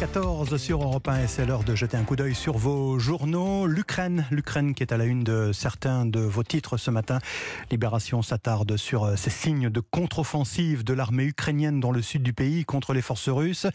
14 sur Europe 1 et c'est l'heure de jeter un coup d'œil sur vos journaux. L'Ukraine, l'Ukraine qui est à la une de certains de vos titres ce matin. Libération s'attarde sur euh, ces signes de contre-offensive de l'armée ukrainienne dans le sud du pays contre les forces russes.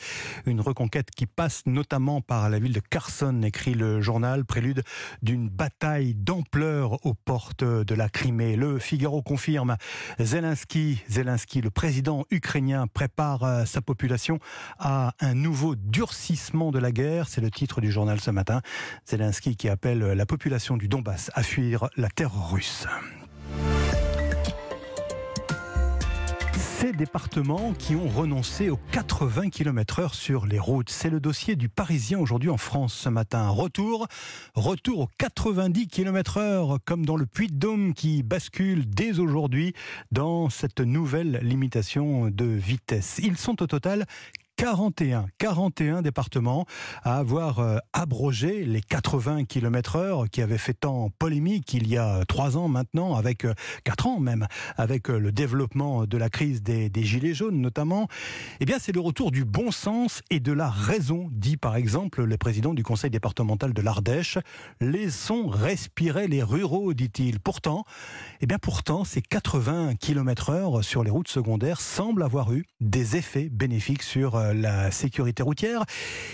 Une reconquête qui passe notamment par la ville de Kherson, écrit le journal, prélude d'une bataille d'ampleur aux portes de la Crimée. Le Figaro confirme Zelensky, Zelensky, le président ukrainien, prépare euh, sa population à un nouveau durcissement de la guerre, c'est le titre du journal ce matin. Zelensky qui appelle la population du Donbass à fuir la terre russe. Ces départements qui ont renoncé aux 80 km heure sur les routes. C'est le dossier du Parisien aujourd'hui en France ce matin. Retour, retour aux 90 km heure, comme dans le Puy-de-Dôme qui bascule dès aujourd'hui dans cette nouvelle limitation de vitesse. Ils sont au total 41, 41 départements à avoir euh, abrogé les 80 km heure qui avaient fait tant polémique il y a trois ans maintenant, avec euh, quatre ans même, avec euh, le développement de la crise des, gilets jaunes notamment. Eh bien, c'est le retour du bon sens et de la raison, dit par exemple le président du conseil départemental de l'Ardèche. Laissons respirer les ruraux, dit-il. Pourtant, eh bien, pourtant, ces 80 km heure sur les routes secondaires semblent avoir eu des effets bénéfiques sur la sécurité routière.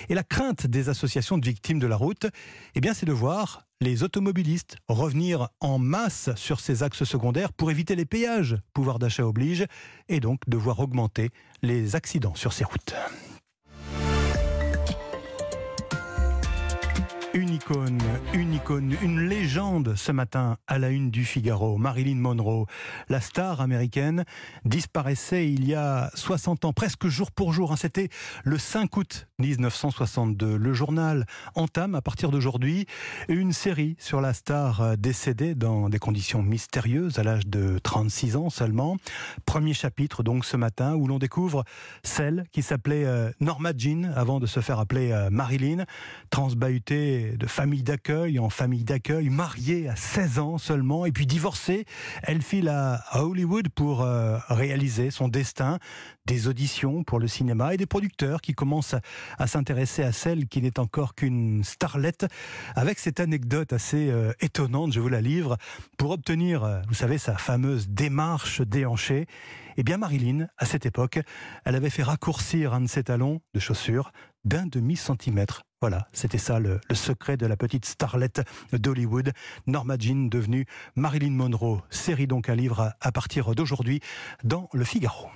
Et la crainte des associations de victimes de la route, eh bien, c'est de voir les automobilistes revenir en masse sur ces axes secondaires pour éviter les péages, pouvoir d'achat oblige, et donc de voir augmenter les accidents sur ces routes. Une icône, une légende ce matin à la une du Figaro. Marilyn Monroe, la star américaine, disparaissait il y a 60 ans, presque jour pour jour. Hein. C'était le 5 août 1962. Le journal entame à partir d'aujourd'hui une série sur la star décédée dans des conditions mystérieuses à l'âge de 36 ans seulement. Premier chapitre donc ce matin où l'on découvre celle qui s'appelait euh, Norma Jean avant de se faire appeler euh, Marilyn, transbahutée de famille d'accueil en famille d'accueil, mariée à 16 ans seulement, et puis divorcée. Elle file à Hollywood pour euh, réaliser son destin, des auditions pour le cinéma et des producteurs qui commencent à, s'intéresser à celle qui n'est encore qu'une starlette, avec cette anecdote assez euh, étonnante, je vous la livre, pour obtenir, euh, vous savez, sa fameuse démarche déhanchée. Eh bien, Marilyn, à cette époque, elle avait fait raccourcir un de ses talons de chaussures d'un demi-centimètre voilà, c'était ça le, secret de la petite starlette d'Hollywood, Norma Jean devenue Marilyn Monroe. Série donc à livre à partir d'aujourd'hui dans Le Figaro.